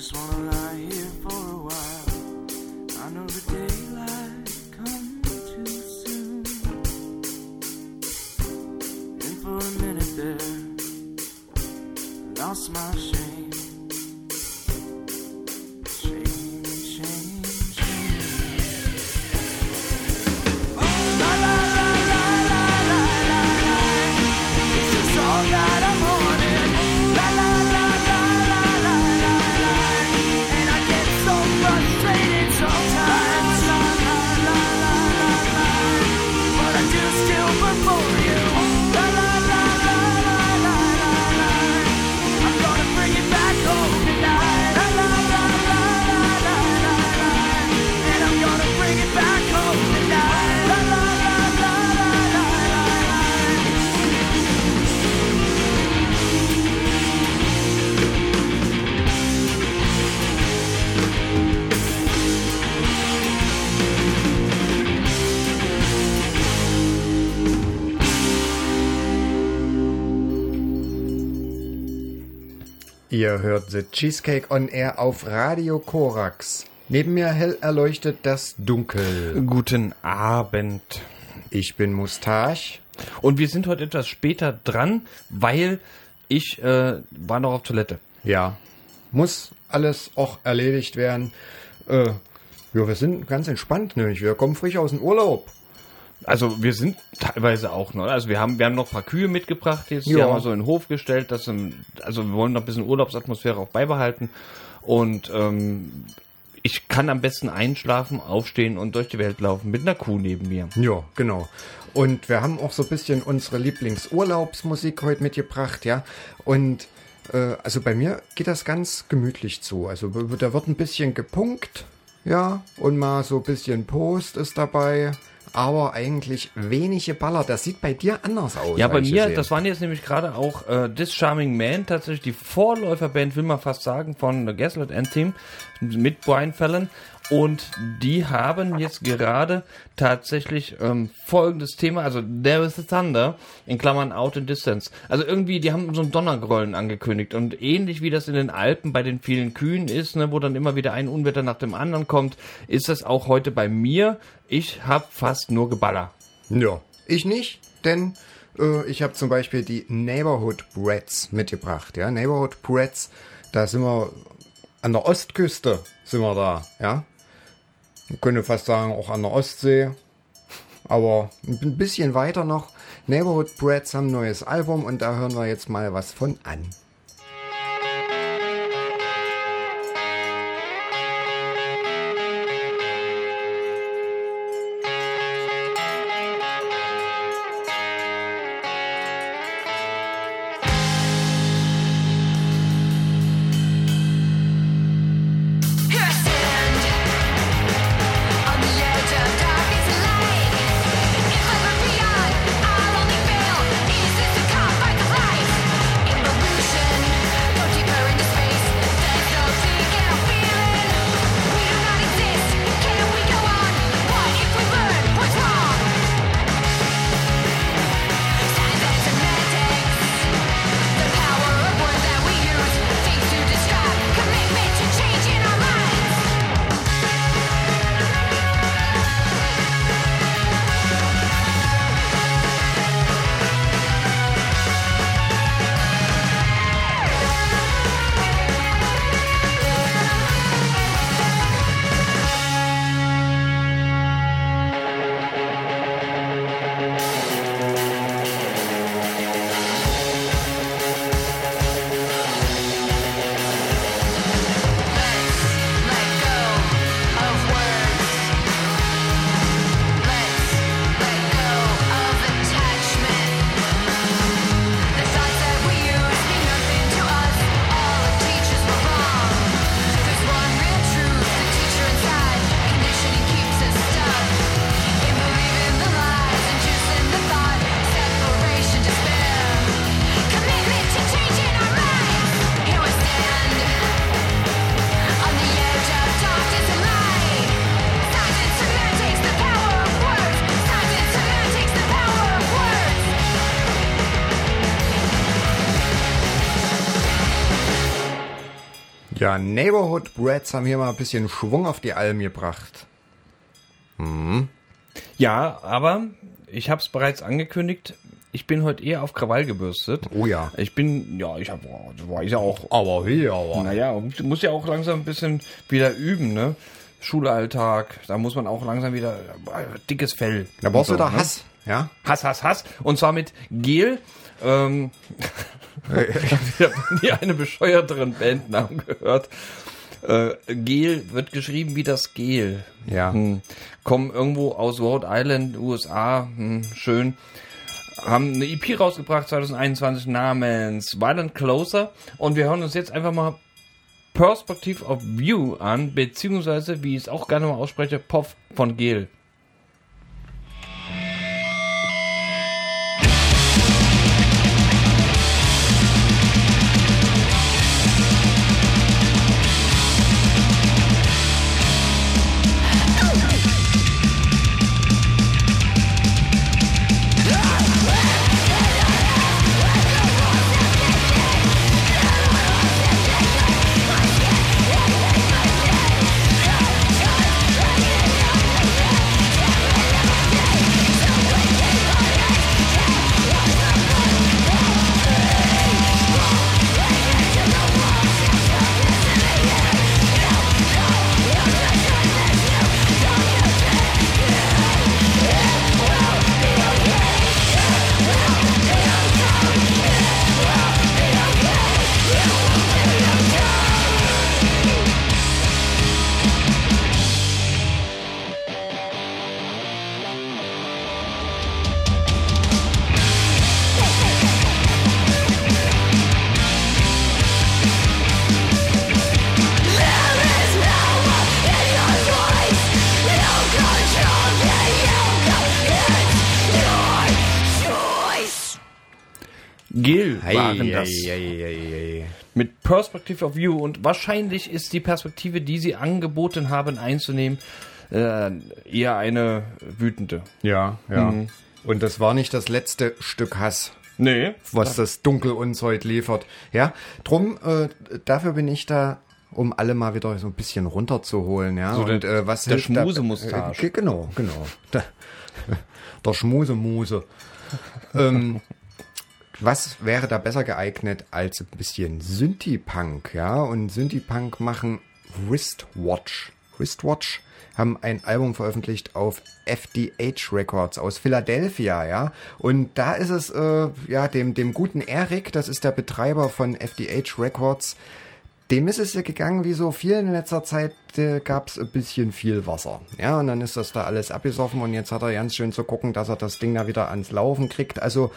just wanna lie here for a while. I know the daylight comes too soon. And for a minute there, I lost my shame. Ihr hört The Cheesecake on Air auf Radio Korax. Neben mir hell erleuchtet das Dunkel. Guten Abend. Ich bin Mustache. Und wir sind heute etwas später dran, weil ich äh, war noch auf Toilette. Ja, muss alles auch erledigt werden. Äh, ja, wir sind ganz entspannt nämlich. Wir kommen frisch aus dem Urlaub. Also wir sind teilweise auch noch. Also wir haben, wir haben noch ein paar Kühe mitgebracht jetzt. Ja. Die haben wir so in den Hof gestellt. Dass, also wir wollen noch ein bisschen Urlaubsatmosphäre auch beibehalten. Und ähm, ich kann am besten einschlafen, aufstehen und durch die Welt laufen mit einer Kuh neben mir. Ja, genau. Und wir haben auch so ein bisschen unsere Lieblingsurlaubsmusik heute mitgebracht, ja. Und äh, also bei mir geht das ganz gemütlich zu. Also da wird ein bisschen gepunkt, ja, und mal so ein bisschen Post ist dabei. Aber eigentlich wenige Baller. Das sieht bei dir anders aus. Ja, bei mir, das waren jetzt nämlich gerade auch äh, This Charming Man, tatsächlich die Vorläuferband, will man fast sagen, von The Gaslit Anthem mit Brian Fallon. Und die haben jetzt gerade tatsächlich ähm, folgendes Thema, also There is a Thunder, in Klammern Out in Distance. Also irgendwie, die haben so ein Donnergrollen angekündigt. Und ähnlich wie das in den Alpen bei den vielen Kühen ist, ne, wo dann immer wieder ein Unwetter nach dem anderen kommt, ist das auch heute bei mir. Ich hab fast nur Geballer. Ja, ich nicht, denn äh, ich habe zum Beispiel die Neighborhood Brats mitgebracht. Ja, Neighborhood Brats, da sind wir an der Ostküste, sind wir da, ja. Man könnte fast sagen, auch an der Ostsee. Aber ein bisschen weiter noch. Neighborhood Brats haben ein neues Album und da hören wir jetzt mal was von an. Ja, Neighborhood Brats haben hier mal ein bisschen Schwung auf die Alm gebracht. Ja, aber ich habe es bereits angekündigt. Ich bin heute eher auf Krawall gebürstet. Oh ja. Ich bin, ja, ich habe, war ich ja auch. Aber hier, aber. Naja, muss- muss ja auch langsam ein bisschen wieder üben, ne? Schulalltag, da muss man auch langsam wieder dickes Fell. Da brauchst du so, da ne? Hass, ja? Hass, Hass, Hass. Und zwar mit Gel. Ähm, ich habe nie eine bescheuerteren Bandnamen gehört. Äh, Gel wird geschrieben wie das Gel. Ja. Hm. Kommen irgendwo aus Rhode Island, USA. Hm, schön. Haben eine EP rausgebracht 2021 namens Violent Closer. Und wir hören uns jetzt einfach mal Perspective of View an, beziehungsweise, wie ich es auch gerne mal ausspreche, POV von Gel. Perspective of View und wahrscheinlich ist die Perspektive, die sie angeboten haben einzunehmen, äh, eher eine wütende. Ja, ja. Mhm. Und das war nicht das letzte Stück Hass, Nee. was das Dunkel uns heute liefert. Ja, drum, äh, dafür bin ich da, um alle mal wieder so ein bisschen runterzuholen, ja. So der- Und äh, was der Schmusemustache. Äh, genau, genau. Der, der Schmusemuse. ähm, was wäre da besser geeignet als ein bisschen Synthie-Punk, ja? Und Synthie-Punk machen Wristwatch. Wristwatch haben ein Album veröffentlicht auf FDH Records aus Philadelphia, ja. Und da ist es, äh, ja, dem, dem guten Eric, das ist der Betreiber von FDH Records, dem ist es ja gegangen, wie so viel in letzter Zeit äh, gab es ein bisschen viel Wasser. Ja, und dann ist das da alles abgesoffen und jetzt hat er ganz schön zu gucken, dass er das Ding da wieder ans Laufen kriegt. Also,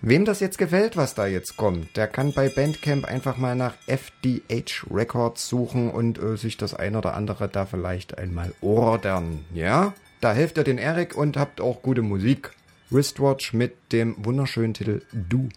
wem das jetzt gefällt, was da jetzt kommt, der kann bei Bandcamp einfach mal nach FDH Records suchen und äh, sich das ein oder andere da vielleicht einmal ordern. Ja, da hilft ihr den Eric und habt auch gute Musik. Wristwatch mit dem wunderschönen Titel Du.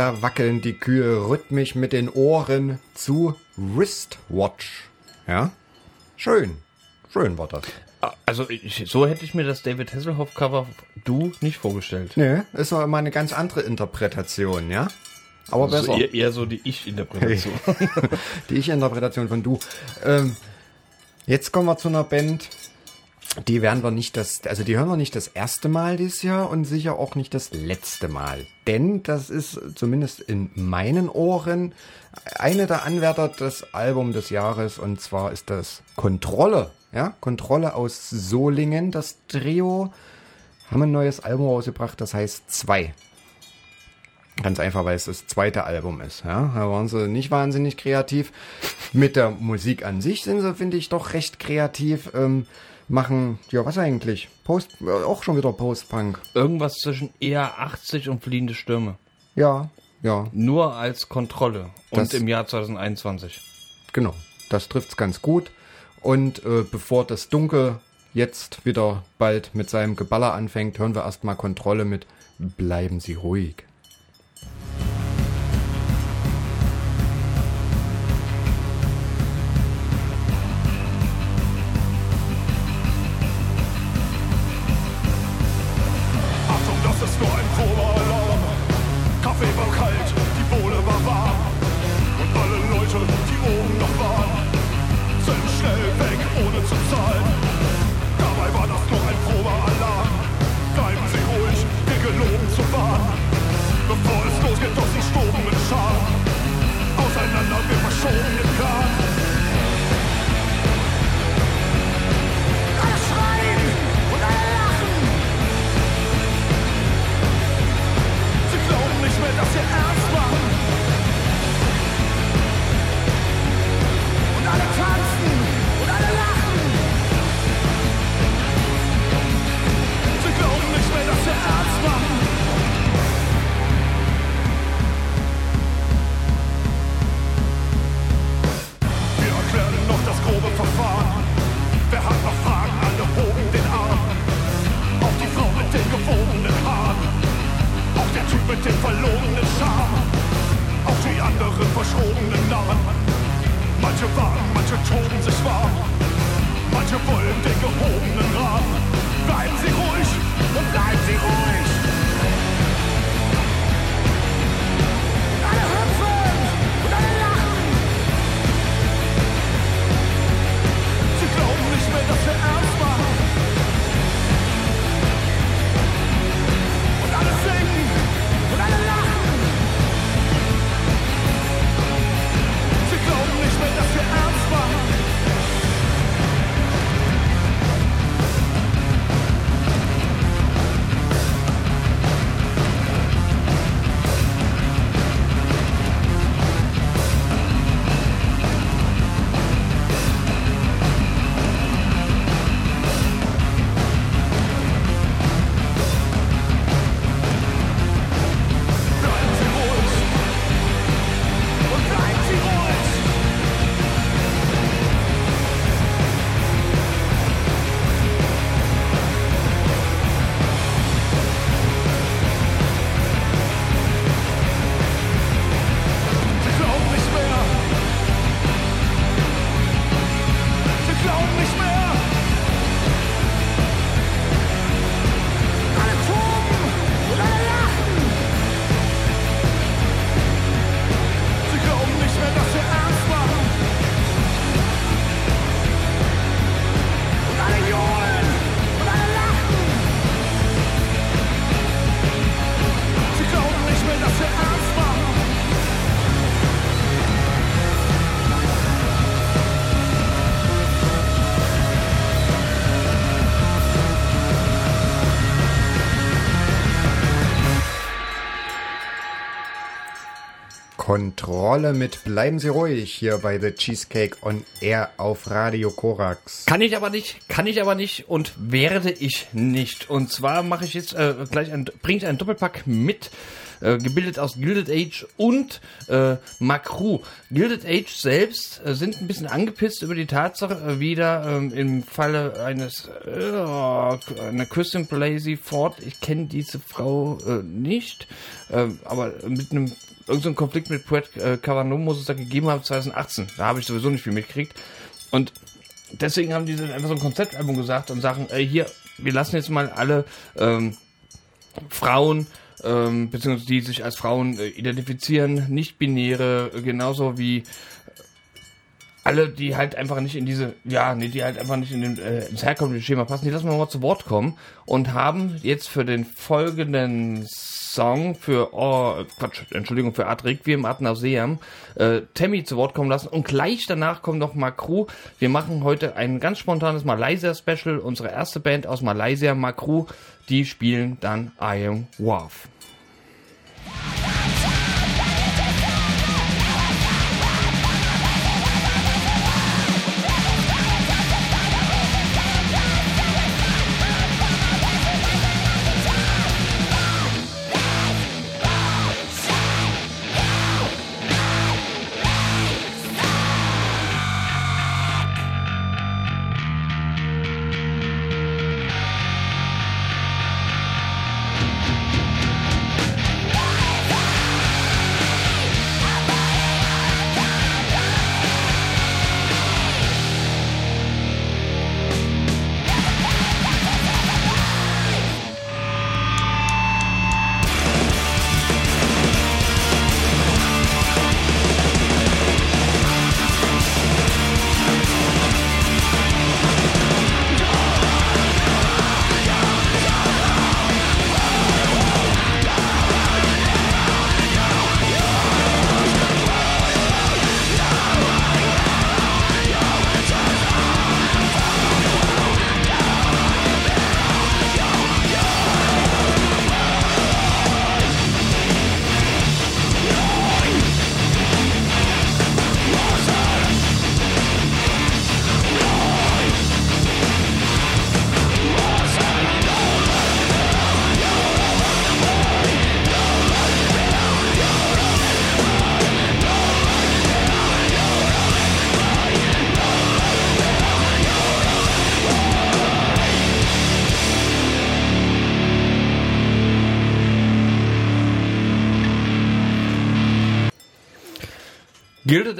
Da wackeln die Kühe rhythmisch mit den Ohren zu Wristwatch. Ja? Schön. Schön war das. Also ich, so hätte ich mir das David Hasselhoff Cover Du nicht vorgestellt. Nee, ist immer eine ganz andere Interpretation, ja? Aber besser. Also eher, eher so die Ich-Interpretation. Die Ich-Interpretation von du. Ähm, jetzt kommen wir zu einer Band, die werden wir nicht das, also die hören wir nicht das erste Mal dieses Jahr und sicher auch nicht das letzte Mal. Denn das ist zumindest in meinen Ohren eine der Anwärter des Album des Jahres und zwar ist das Kontrolle. Ja, Kontrolle aus Solingen, das Trio, haben ein neues Album rausgebracht, das heißt zwei. Ganz einfach, weil es das zweite Album ist. Ja, da waren sie nicht wahnsinnig kreativ. Mit der Musik an sich sind sie, finde ich, doch recht kreativ. Ähm, machen, ja, was eigentlich? Post, äh, auch schon wieder Post-Punk. Irgendwas zwischen eher 80 und fliehende Stürme. Ja, ja, Nur als Kontrolle. Und Das- im Jahr 2021. genau. Das trifft's ganz gut. Und äh, bevor das Dunkel jetzt wieder bald mit seinem Geballer anfängt, hören wir erstmal Kontrolle mit Bleiben Sie ruhig. mit dem verlorenen Charme auf die anderen verschobenen Narren. Manche wagen, manche toben sich warm, manche wollen den gehobenen Rahmen. Bleiben Sie ruhig und bleiben Sie ruhig. Kontrolle mit Bleiben Sie ruhig hier bei The Cheesecake on Air auf Radio Korax. Kann ich aber nicht, kann ich aber nicht und werde ich nicht. Und zwar mache ich jetzt äh, gleich ein, bringe ich einen Doppelpack mit, äh, gebildet aus Gilded Age und äh, Macru. Gilded Age selbst äh, sind ein bisschen angepisst über die Tatsache, äh, wieder ähm, im Falle eines äh, einer Christian Blasey Ford. Ich kenne diese Frau äh, nicht, äh, aber mit einem irgendeinem Konflikt mit Puet äh, Cavano muss es da gegeben haben 2018. Da habe ich sowieso nicht viel mitgekriegt. Und deswegen haben die dann einfach so ein Konzeptalbum gesagt und sagen, ey, hier, wir lassen jetzt mal alle ähm, Frauen, ähm, beziehungsweise die sich als Frauen äh, identifizieren, nicht-binäre, äh, genauso wie alle, die halt einfach nicht in diese, ja, nee, die halt einfach nicht in den, äh, ins herkömmliche Schema passen, die lassen wir mal zu Wort kommen und haben jetzt für den folgenden Song für, oh, Quatsch, Entschuldigung, für Ad Requiem Ad Nauseam, äh, Tammy zu Wort kommen lassen und gleich danach kommt noch Makru. Wir machen heute ein ganz spontanes Malaysia-Special, unsere erste Band aus Malaysia, Makru, die spielen dann I Am Wharf.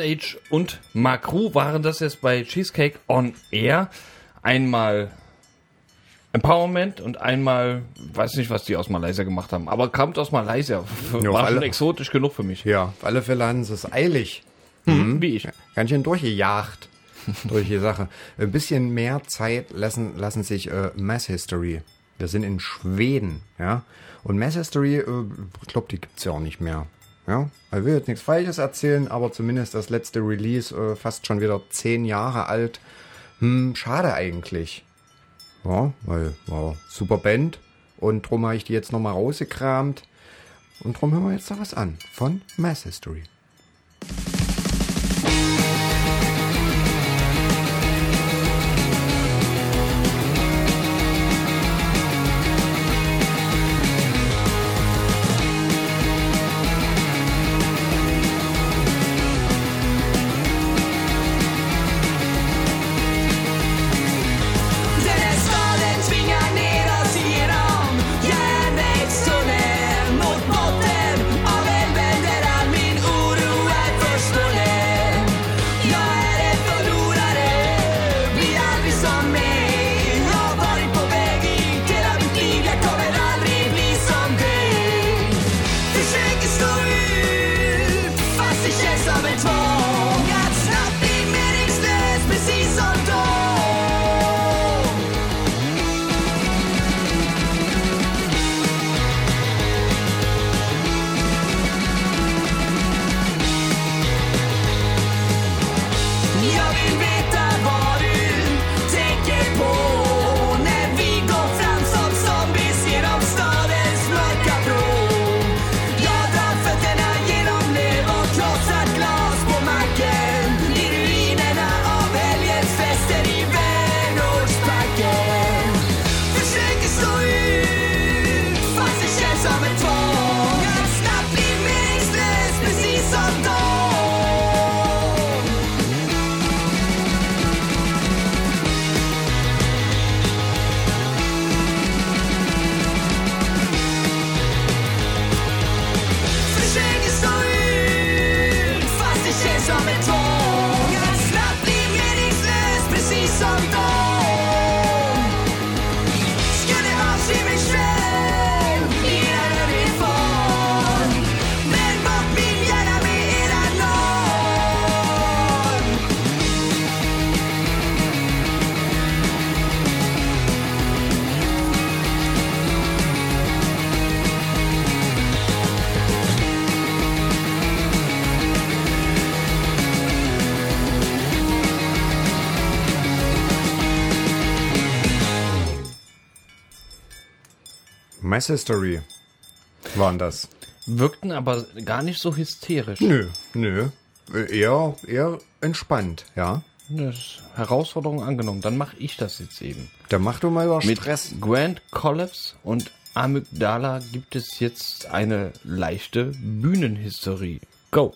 Age und Makru waren das jetzt bei Cheesecake on Air. einmal Empowerment und einmal, weiß nicht, was die aus Malaysia gemacht haben, aber kommt aus Malaysia. Ja, War schon exotisch genug für mich. Ja, auf alle Fälle haben sie es eilig. Wie ich. Ganz schön durchgejagt durch die Sache. Ein bisschen mehr Zeit lassen, lassen sich äh, Mass History. Wir sind in Schweden, ja. Und Mass History, äh, ich glaube, die gibt's ja auch nicht mehr. Ja, ich will jetzt nichts Falsches erzählen, aber zumindest das letzte Release äh, fast schon wieder zehn Jahre alt. Hm, schade eigentlich. Ja, weil, wow, super Band. Und drum habe ich die jetzt nochmal rausgekramt. Und drum hören wir jetzt da was an. Von Mass History. Mass History waren das. Wirkten aber gar nicht so hysterisch. Nö, nö. Eher, eher entspannt, ja. Das Herausforderung angenommen. Dann mache ich das jetzt eben. Dann mach du mal über Mit Stress. Grand Collapse und Amygdala gibt es jetzt eine leichte Bühnenhistorie. Go!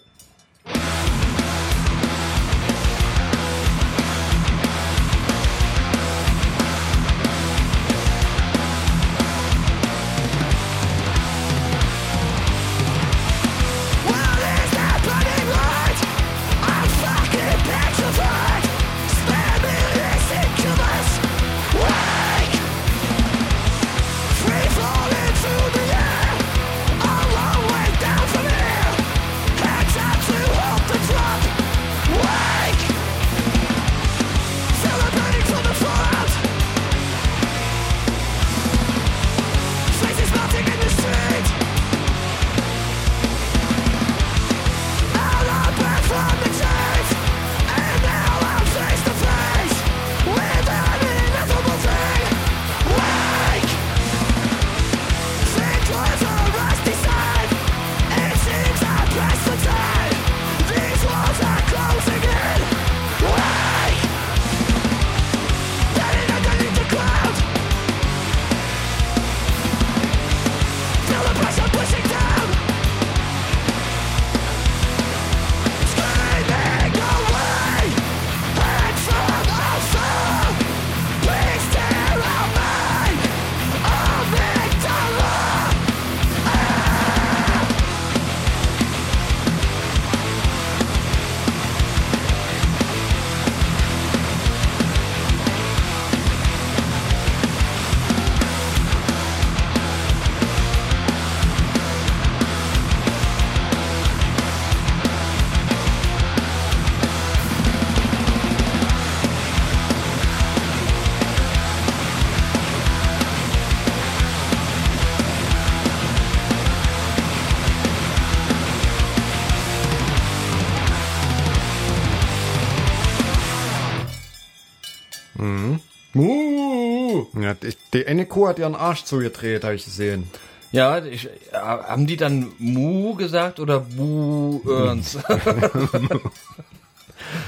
Die, eine Kuh hat ihren Arsch zugedreht, habe ich gesehen. Ja, ich, äh, haben die dann Mu gesagt oder Bu Ernst?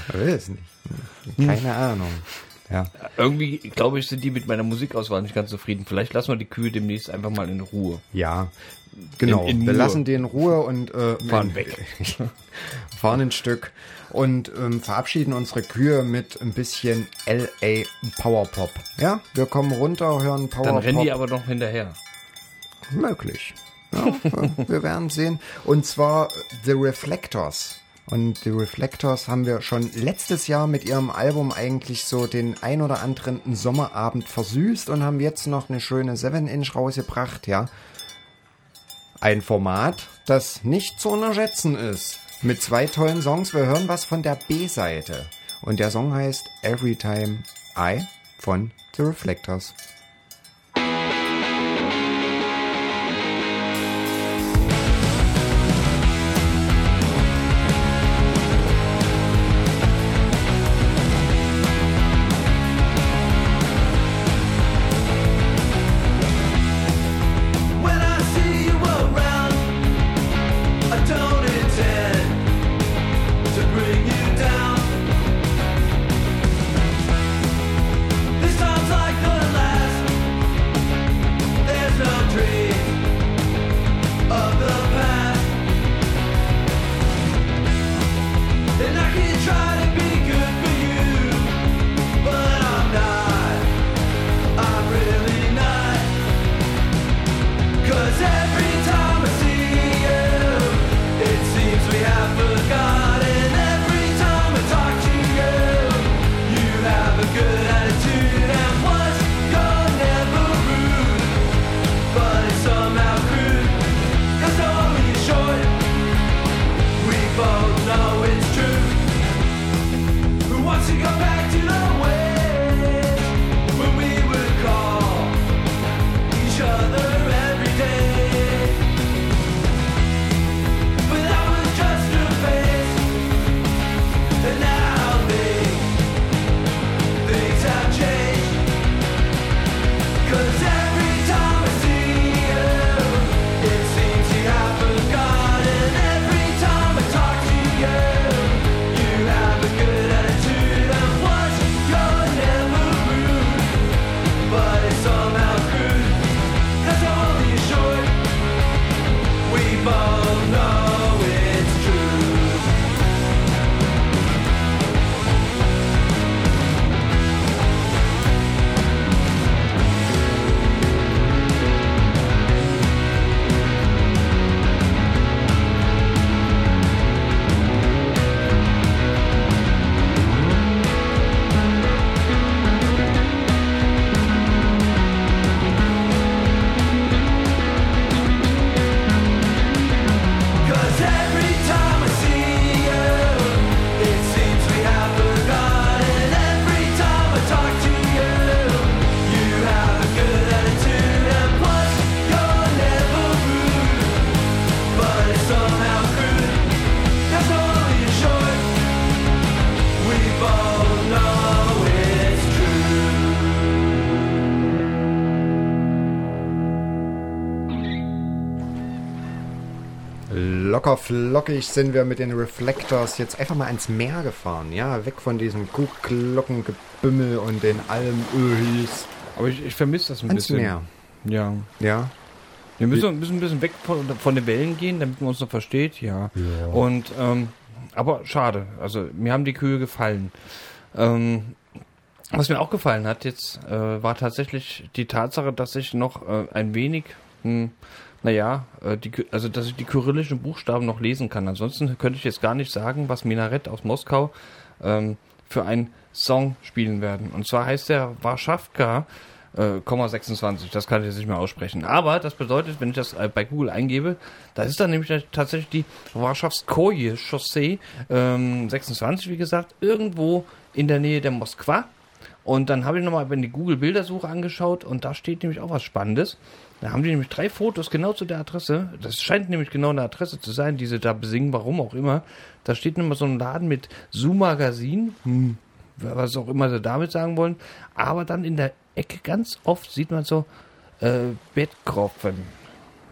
Ich weiß nicht. Keine Ahnung. Ja. Irgendwie, glaube ich, sind die mit meiner Musikauswahl nicht ganz zufrieden. Vielleicht lassen wir die Kühe demnächst einfach mal in Ruhe. Ja, genau. In- in wir Ruhe. lassen die in Ruhe und äh, Fahren weg. fahren ein Stück und ähm, verabschieden unsere Kühe mit ein bisschen LA Powerpop. Ja, wir kommen runter, hören Dann Powerpop. rennen die aber noch hinterher. Möglich. Ja, äh, wir werden sehen. Und zwar The Reflectors. Und The Reflectors haben wir schon letztes Jahr mit ihrem Album eigentlich so den ein oder anderen Sommerabend versüßt und haben jetzt noch eine schöne 7-Inch rausgebracht, ja. Ein Format, das nicht zu unterschätzen ist. Mit zwei tollen Songs. Wir hören was von der B-Seite. Und der Song heißt Every Time I von The Reflectors. Flockig sind wir mit den Reflectors jetzt einfach mal ans Meer gefahren. Ja, weg von diesem Kuhglockengebümmel und den Almöhis. Aber ich, ich vermisse das ein Ans bisschen. Meer. Ja. Ja, Wir müssen, müssen ein bisschen weg von, von den Wellen gehen, damit man uns noch versteht, ja. Und, ähm, aber schade. Also, mir haben die Kühe gefallen. Ähm, was mir auch gefallen hat jetzt, äh, war tatsächlich die Tatsache, dass ich noch äh, ein wenig, hm, naja, äh, die, also dass ich die kyrillischen Buchstaben noch lesen kann. Ansonsten könnte ich jetzt gar nicht sagen, was Minarett aus Moskau ähm, für einen Song spielen werden. Und zwar heißt der Warschawka, äh, Komma 26, das kann ich jetzt nicht mehr aussprechen. Aber das bedeutet, wenn ich das äh, bei Google eingebe, da ist dann nämlich tatsächlich die Warschawskoje Chaussee ähm, 26, wie gesagt, irgendwo in der Nähe der Moskwa. Und dann habe ich nochmal die Google-Bildersuche angeschaut und da steht nämlich auch was Spannendes. Da haben die nämlich drei Fotos genau zu der Adresse. Das scheint nämlich genau eine Adresse zu sein, die sie da besingen, warum auch immer. Da steht nämlich so ein Laden mit Zoo-Magazin. Hm, was auch immer sie damit sagen wollen. Aber dann in der Ecke ganz oft sieht man so äh, Bettkropfen.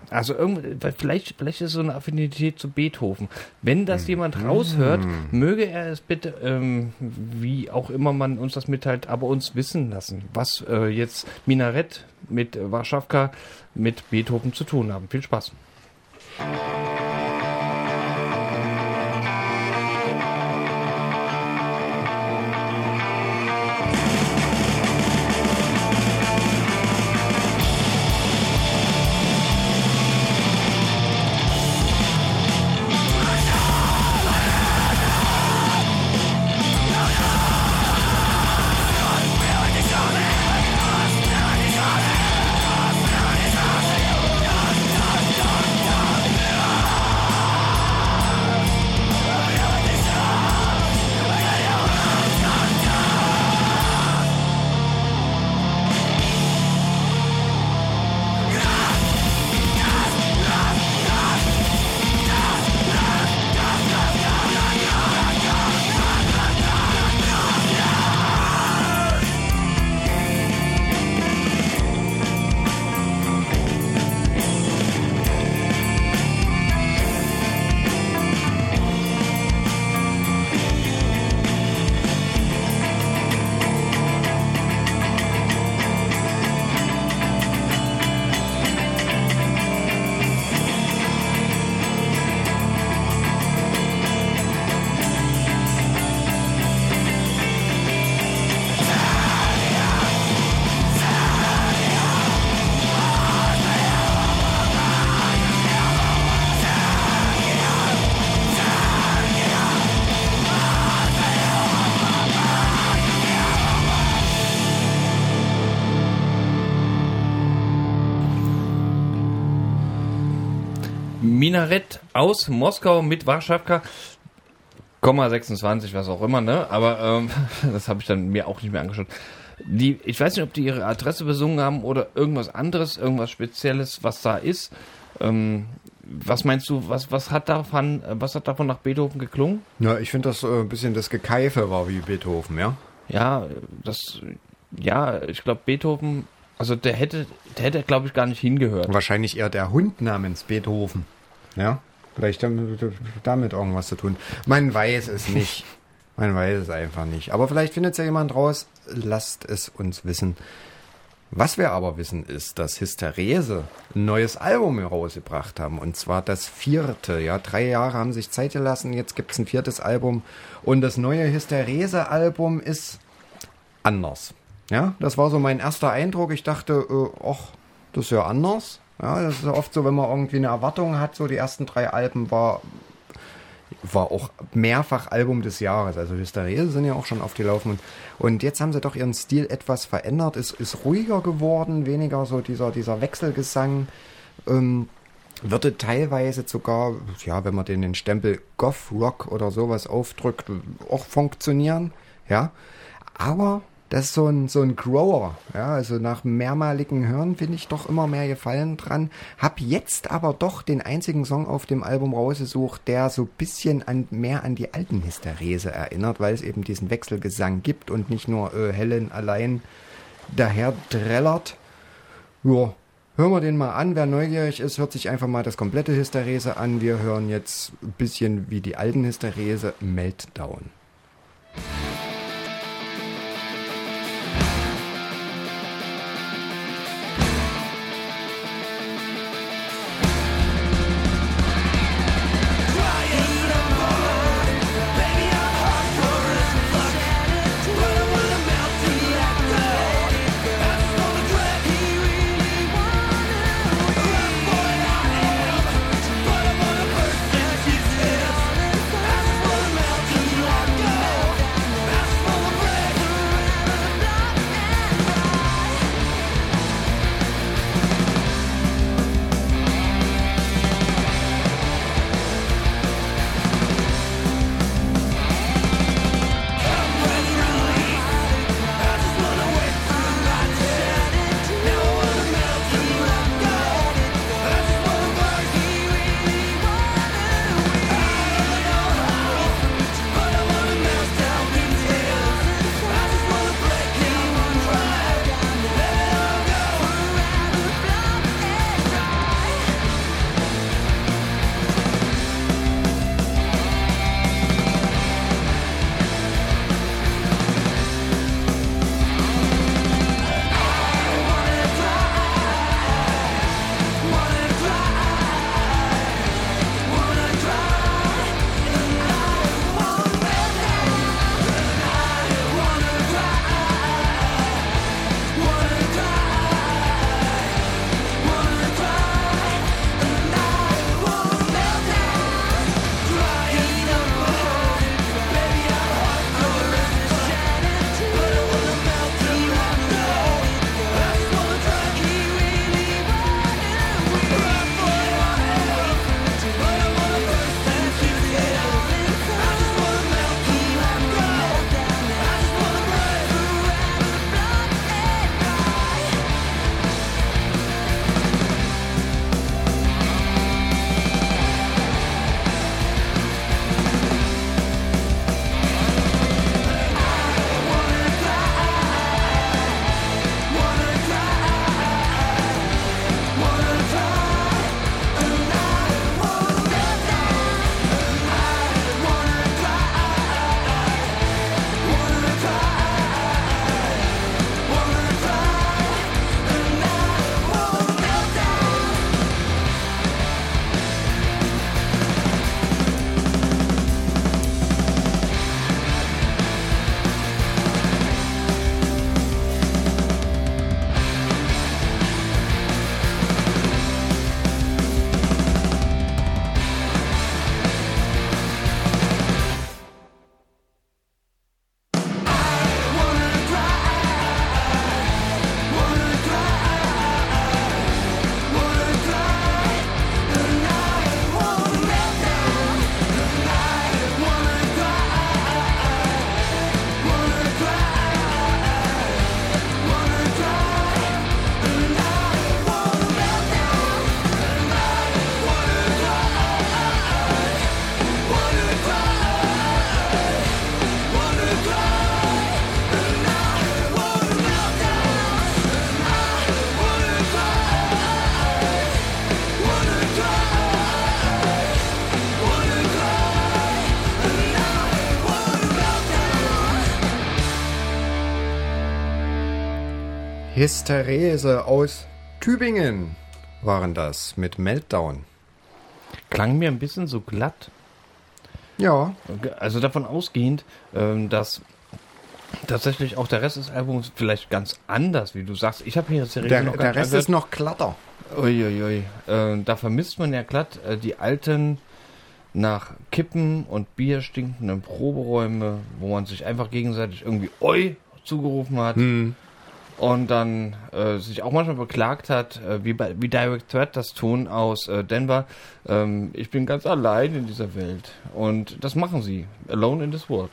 Also irgendwie, vielleicht, vielleicht ist es so eine Affinität zu Beethoven. Wenn das jemand raushört, möge er es bitte, ähm, wie auch immer man uns das mitteilt, aber uns wissen lassen, was äh, jetzt Minarett mit Warschawka mit Beethoven zu tun haben. Viel Spaß. Minarett aus Moskau mit Warschawka. Komma 26, was auch immer, ne? Aber ähm, das habe ich dann mir auch nicht mehr angeschaut. Die, ich weiß nicht, ob die ihre Adresse besungen haben oder irgendwas anderes, irgendwas Spezielles, was da ist. Ähm, was meinst du, was, was hat davon, was hat davon nach Beethoven geklungen? Ja, ich finde, das äh, ein bisschen das Gekeife war wie Beethoven, ja? Ja, das, ja, ich glaube Beethoven, also der hätte, der hätte, glaube ich, gar nicht hingehört. Wahrscheinlich eher der Hund namens Beethoven. Ja? Vielleicht damit, damit irgendwas zu tun. Man weiß es nicht. Man weiß es einfach nicht. Aber vielleicht findet es ja jemand raus. Lasst es uns wissen. Was wir aber wissen, ist, dass Hysterese ein neues Album herausgebracht haben. Und zwar das vierte. Ja, drei Jahre haben sich Zeit gelassen. Jetzt gibt es ein viertes Album. Und das neue Hysterese-Album ist anders. Ja, das war so mein erster Eindruck. Ich dachte, äh, ach, das ist ja anders. Ja, das ist oft so, wenn man irgendwie eine Erwartung hat. So die ersten drei Alben war war auch mehrfach Album des Jahres. Also Hysterie sind ja auch schon aufgelaufen. Und, und jetzt haben sie doch ihren Stil etwas verändert. Es ist ruhiger geworden, weniger so dieser, dieser Wechselgesang. Ähm, würde teilweise sogar, ja, wenn man den, den Stempel Goth Rock oder sowas aufdrückt, auch funktionieren. Ja. Aber das ist so ein, so ein Grower. Ja, also nach mehrmaligen Hören finde ich doch immer mehr Gefallen dran. Hab jetzt aber doch den einzigen Song auf dem Album rausgesucht, der so bisschen an, mehr an die alten Hysterese erinnert, weil es eben diesen Wechselgesang gibt und nicht nur äh, Helen allein daher trällert. Ja, hören wir den mal an. Wer neugierig ist, hört sich einfach mal das komplette Hysterese an. Wir hören jetzt ein bisschen wie die alten Hysterese Meltdown. Hysterese aus Tübingen waren das mit Meltdown. Klang mir ein bisschen so glatt. Ja, Also davon ausgehend, ähm, dass tatsächlich auch der Rest des Albums vielleicht ganz anders, wie du sagst. Ich habe hier jetzt der, noch der Rest ist noch glatter. Uiuiui. Äh, da vermisst man ja glatt äh, die alten nach Kippen und Bier stinkenden Proberäume, wo man sich einfach gegenseitig irgendwie Oi zugerufen hat und dann äh, sich auch manchmal beklagt hat, äh, wie, bei, wie Direct Threat das tun aus äh, Denver. Ähm, ich bin ganz allein in dieser Welt. Und das machen sie. Alone in this world.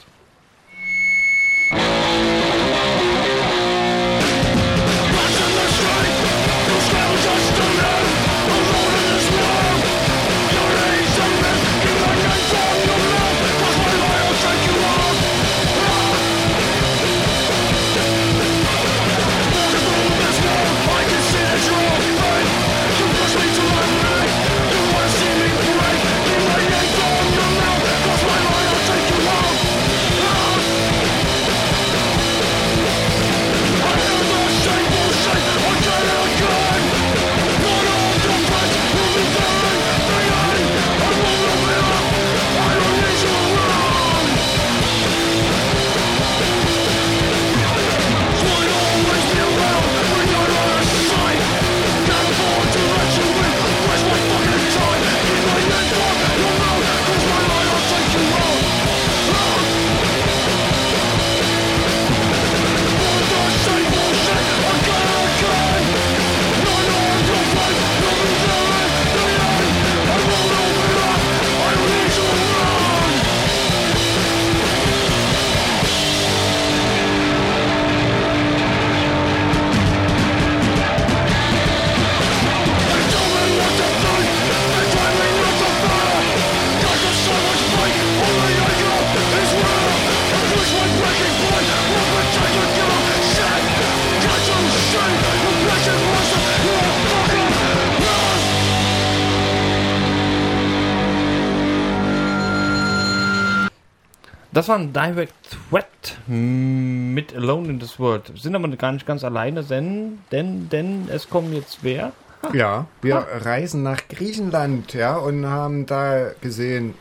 Das war ein Direct Threat mit Alone in this World. Sind aber gar nicht ganz alleine, denn, denn, denn es kommen jetzt wer? Ja, wir reisen nach Griechenland, ja, und haben da gesehen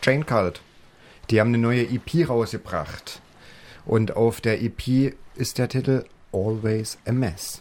Chain Cult. Die haben eine neue EP rausgebracht. Und auf der EP ist der Titel Always a Mess.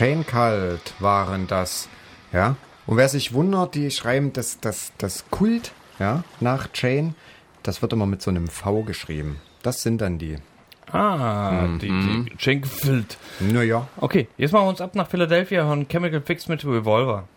Chain Cult waren das. Ja. Und wer sich wundert, die schreiben das, das, das Kult, ja, nach Chain, das wird immer mit so einem V geschrieben. Das sind dann die. Ah, die, die Schenkfeld. Naja. Okay, jetzt machen wir uns ab nach Philadelphia und Chemical Fix mit Revolver.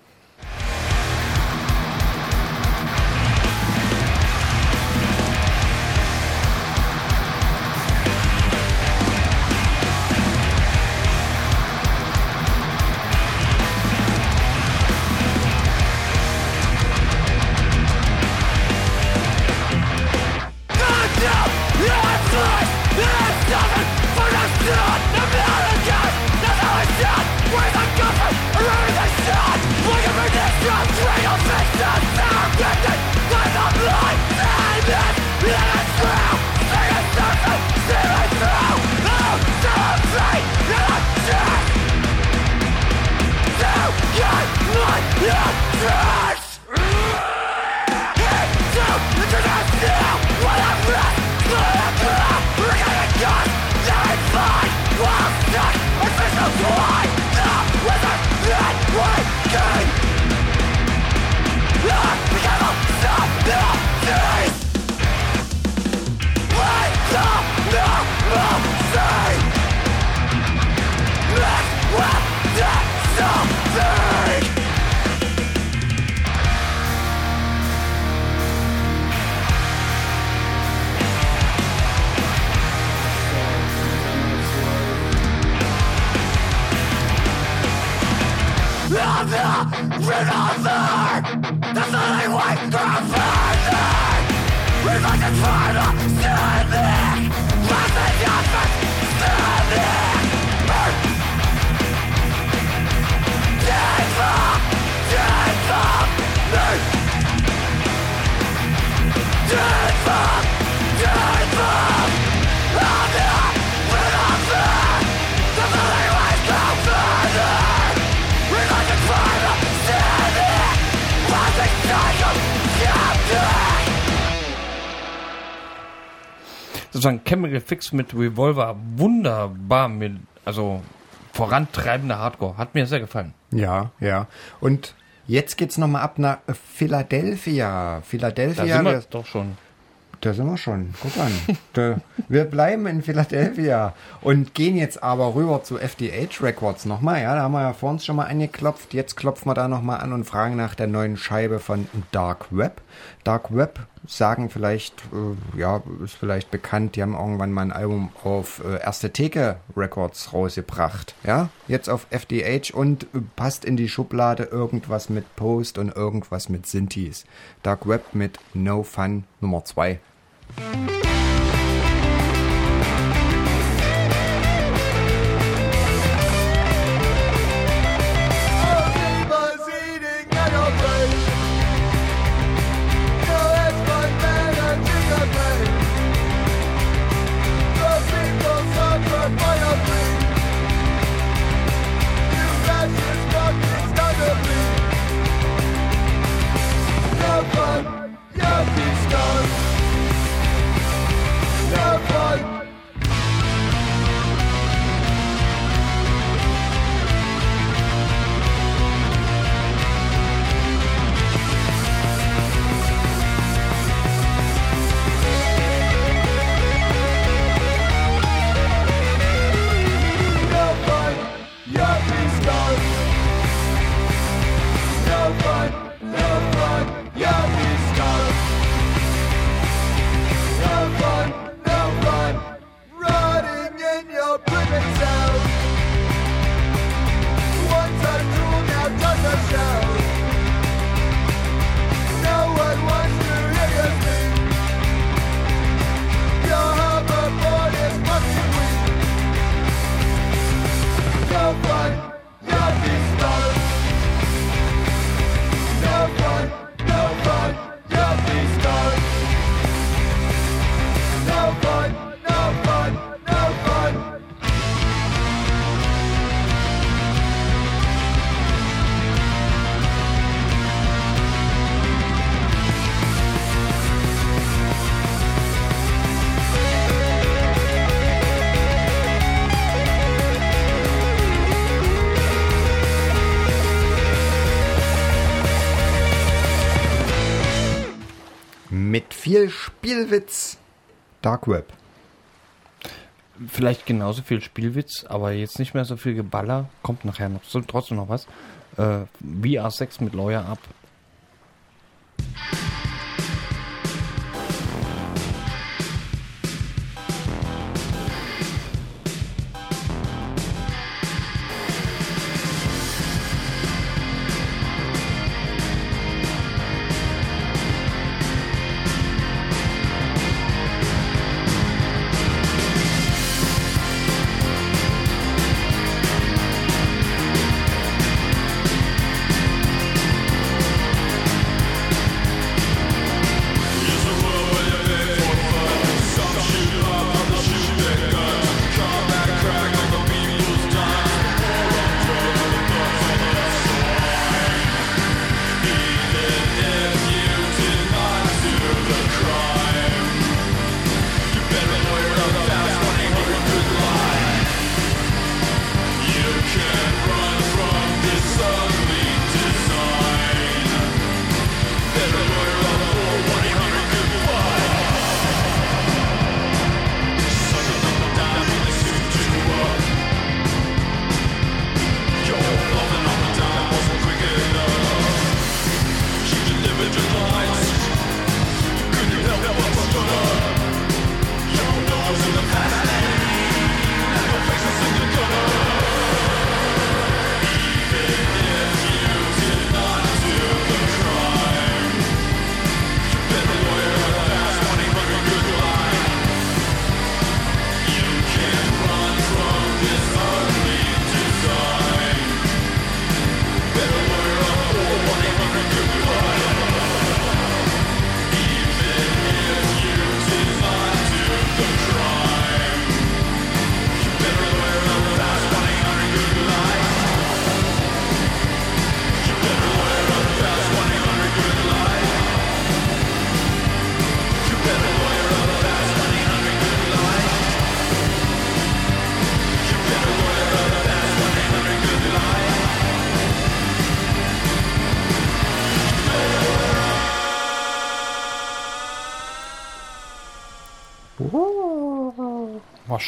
Sozusagen Chemical Fix mit Revolver wunderbar mit, also vorantreibender Hardcore. Hat mir sehr gefallen. Ja, ja. Und jetzt geht's nochmal ab nach Philadelphia. Da Philadelphia. sind wir wir- doch schon. Da sind wir schon. Guck an. da, wir bleiben in Philadelphia und gehen jetzt aber rüber zu FDH Records nochmal. Ja, da haben wir ja vor uns schon mal angeklopft. Jetzt klopfen wir da nochmal an und fragen nach der neuen Scheibe von Dark Web. Dark Web sagen vielleicht, äh, ja, ist vielleicht bekannt, die haben irgendwann mal ein Album auf äh, Erste Theke Records rausgebracht. Ja, jetzt auf FDH und äh, passt in die Schublade irgendwas mit Post und irgendwas mit Synthes. Dark Web mit No Fun Nummer 2. Spielwitz. Dark Web. Vielleicht genauso viel Spielwitz, aber jetzt nicht mehr so viel Geballer. Kommt nachher noch so, trotzdem noch was. Äh, VR6 mit Lawyer Up.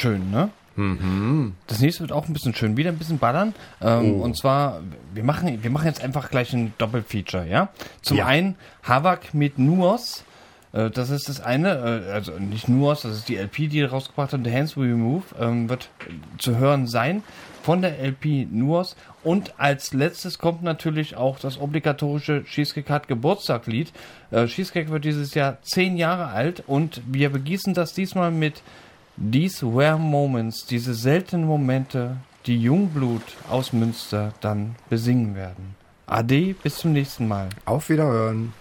Schön, ne? Das nächste wird auch ein bisschen schön, wieder ein bisschen ballern. Ähm, Und zwar, wir machen, wir machen jetzt einfach gleich ein Doppelfeature, ja? Zum Ja. einen Havak mit Nuos. Äh, das ist das eine, äh, also nicht Nuos, das ist die LP, die rausgebracht hat. The Hands We Move ähm, wird zu hören sein von der LP Nuos. Und als letztes kommt natürlich auch das obligatorische Cheesecake hat Geburtstaglied. Äh, Cheesecake wird dieses Jahr zehn Jahre alt und wir begießen das diesmal mit These were moments, diese seltenen Momente, die Jungblut aus Münster dann besingen werden. Ade, bis zum nächsten Mal. Auf Wiederhören.